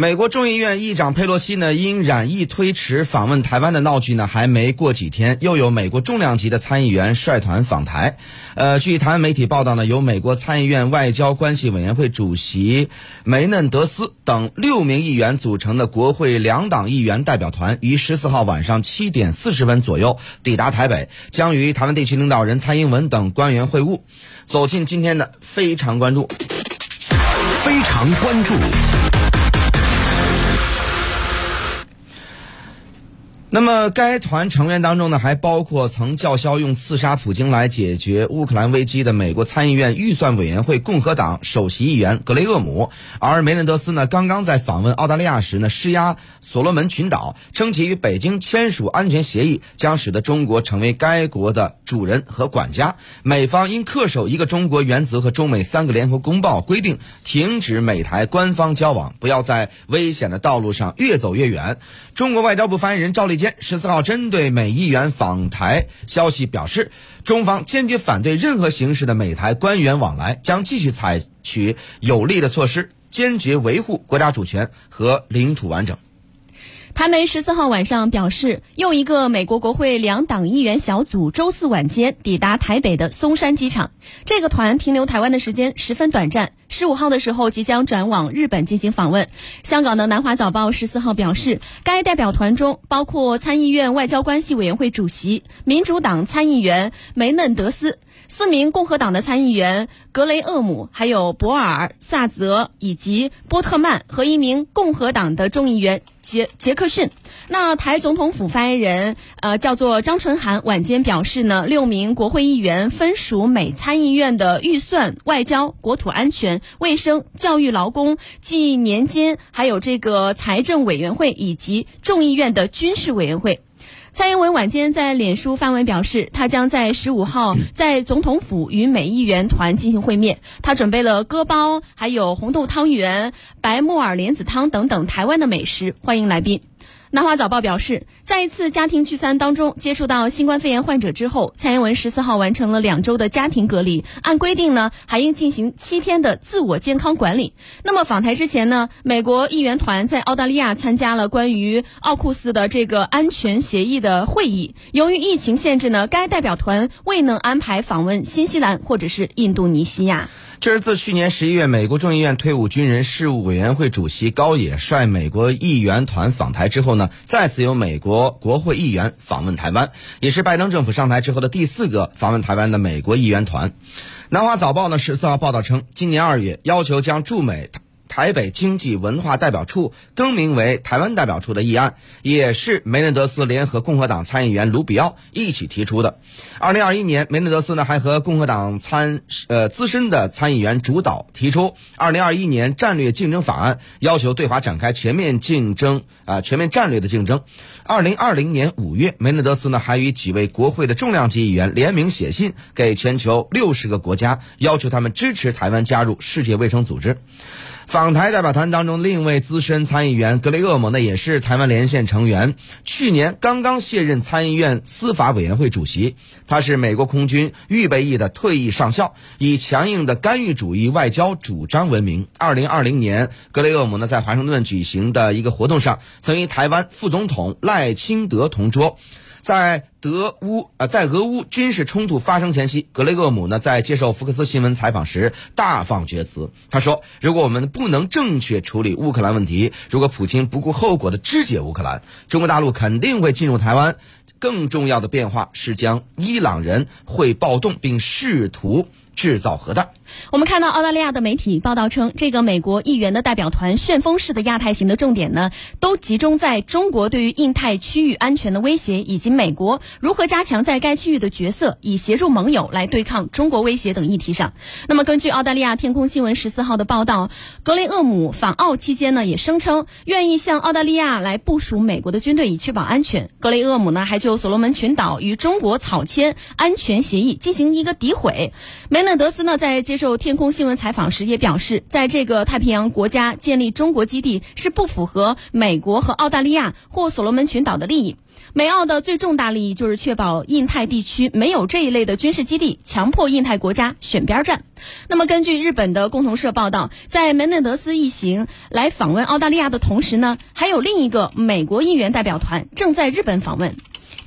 美国众议院议长佩洛西呢，因染疫推迟访问台湾的闹剧呢，还没过几天，又有美国重量级的参议员率团访台。呃，据台湾媒体报道呢，由美国参议院外交关系委员会主席梅嫩德斯等六名议员组成的国会两党议员代表团，于十四号晚上七点四十分左右抵达台北，将与台湾地区领导人蔡英文等官员会晤。走进今天的非常关注，非常关注。那么，该团成员当中呢，还包括曾叫嚣用刺杀普京来解决乌克兰危机的美国参议院预算委员会共和党首席议员格雷厄姆。而梅嫩德斯呢，刚刚在访问澳大利亚时呢，施压所罗门群岛，称其与北京签署安全协议，将使得中国成为该国的主人和管家。美方应恪守一个中国原则和中美三个联合公报规定，停止美台官方交往，不要在危险的道路上越走越远。中国外交部发言人赵立。坚十四号针对美议员访台消息表示，中方坚决反对任何形式的美台官员往来，将继续采取有力的措施，坚决维护国家主权和领土完整。台媒十四号晚上表示，又一个美国国会两党议员小组周四晚间抵达台北的松山机场。这个团停留台湾的时间十分短暂，十五号的时候即将转往日本进行访问。香港的南华早报十四号表示，该代表团中包括参议院外交关系委员会主席、民主党参议员梅嫩德斯。四名共和党的参议员格雷厄姆、还有博尔、萨泽以及波特曼和一名共和党的众议员杰杰克逊。那台总统府发言人呃叫做张纯涵晚间表示呢，六名国会议员分属美参议院的预算、外交、国土安全、卫生、教育、劳工计年金，还有这个财政委员会以及众议院的军事委员会。蔡英文晚间在脸书发文表示，他将在十五号在总统府与美议员团进行会面。他准备了割包，还有红豆汤圆、白木耳莲子汤等等台湾的美食，欢迎来宾。南华早报表示，在一次家庭聚餐当中接触到新冠肺炎患者之后，蔡英文十四号完成了两周的家庭隔离，按规定呢还应进行七天的自我健康管理。那么访台之前呢，美国议员团在澳大利亚参加了关于奥库斯的这个安全协议的会议。由于疫情限制呢，该代表团未能安排访问新西兰或者是印度尼西亚。这是自去年十一月，美国众议院退伍军人事务委员会主席高野率美国议员团访台之后呢，再次由美国国会议员访问台湾，也是拜登政府上台之后的第四个访问台湾的美国议员团。南华早报呢十四号报道称，今年二月要求将驻美。台北经济文化代表处更名为台湾代表处的议案，也是梅嫩德斯联合共和党参议员卢比奥一起提出的。二零二一年，梅嫩德斯呢还和共和党参呃资深的参议员主导提出二零二一年战略竞争法案，要求对华展开全面竞争啊全面战略的竞争。二零二零年五月，梅嫩德斯呢还与几位国会的重量级议员联名写信给全球六十个国家，要求他们支持台湾加入世界卫生组织。港台代表团当中，另一位资深参议员格雷厄姆呢，也是台湾连线成员。去年刚刚卸任参议院司法委员会主席，他是美国空军预备役的退役上校，以强硬的干预主义外交主张闻名。二零二零年，格雷厄姆呢在华盛顿举行的一个活动上，曾与台湾副总统赖清德同桌。在德乌啊，在俄乌军事冲突发生前夕，格雷厄姆呢在接受福克斯新闻采访时大放厥词。他说：“如果我们不能正确处理乌克兰问题，如果普京不顾后果的肢解乌克兰，中国大陆肯定会进入台湾。更重要的变化是，将伊朗人会暴动，并试图制造核弹。”我们看到澳大利亚的媒体报道称，这个美国议员的代表团旋风式的亚太行的重点呢，都集中在中国对于印太区域安全的威胁，以及美国如何加强在该区域的角色，以协助盟友来对抗中国威胁等议题上。那么，根据澳大利亚天空新闻十四号的报道，格雷厄姆访澳期间呢，也声称愿意向澳大利亚来部署美国的军队，以确保安全。格雷厄姆呢，还就所罗门群岛与中国草签安全协议进行一个诋毁。梅内德斯呢在接受天空新闻采访时也表示，在这个太平洋国家建立中国基地是不符合美国和澳大利亚或所罗门群岛的利益。美澳的最重大利益就是确保印太地区没有这一类的军事基地，强迫印太国家选边站。那么，根据日本的共同社报道，在梅内德斯一行来访问澳大利亚的同时呢，还有另一个美国议员代表团正在日本访问。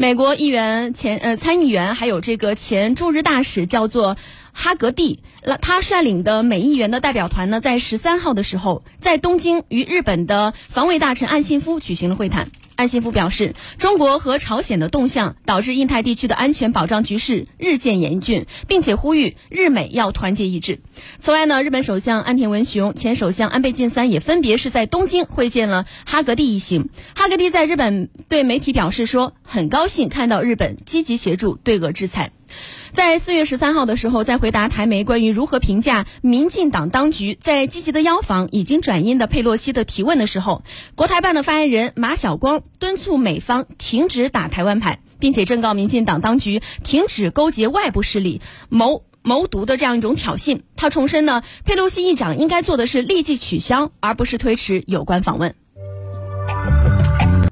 美国议员前呃参议员还有这个前驻日大使叫做哈格蒂，那他率领的美议员的代表团呢，在十三号的时候在东京与日本的防卫大臣岸信夫举行了会谈。安信夫表示，中国和朝鲜的动向导致印太地区的安全保障局势日渐严峻，并且呼吁日美要团结一致。此外呢，日本首相安田文雄、前首相安倍晋三也分别是在东京会见了哈格蒂一行。哈格蒂在日本对媒体表示说，很高兴看到日本积极协助对俄制裁。在四月十三号的时候，在回答台媒关于如何评价民进党当局在积极的邀访已经转阴的佩洛西的提问的时候，国台办的发言人马晓光敦促美方停止打台湾牌，并且正告民进党当局停止勾结外部势力谋谋独的这样一种挑衅。他重申呢，佩洛西议长应该做的是立即取消，而不是推迟有关访问。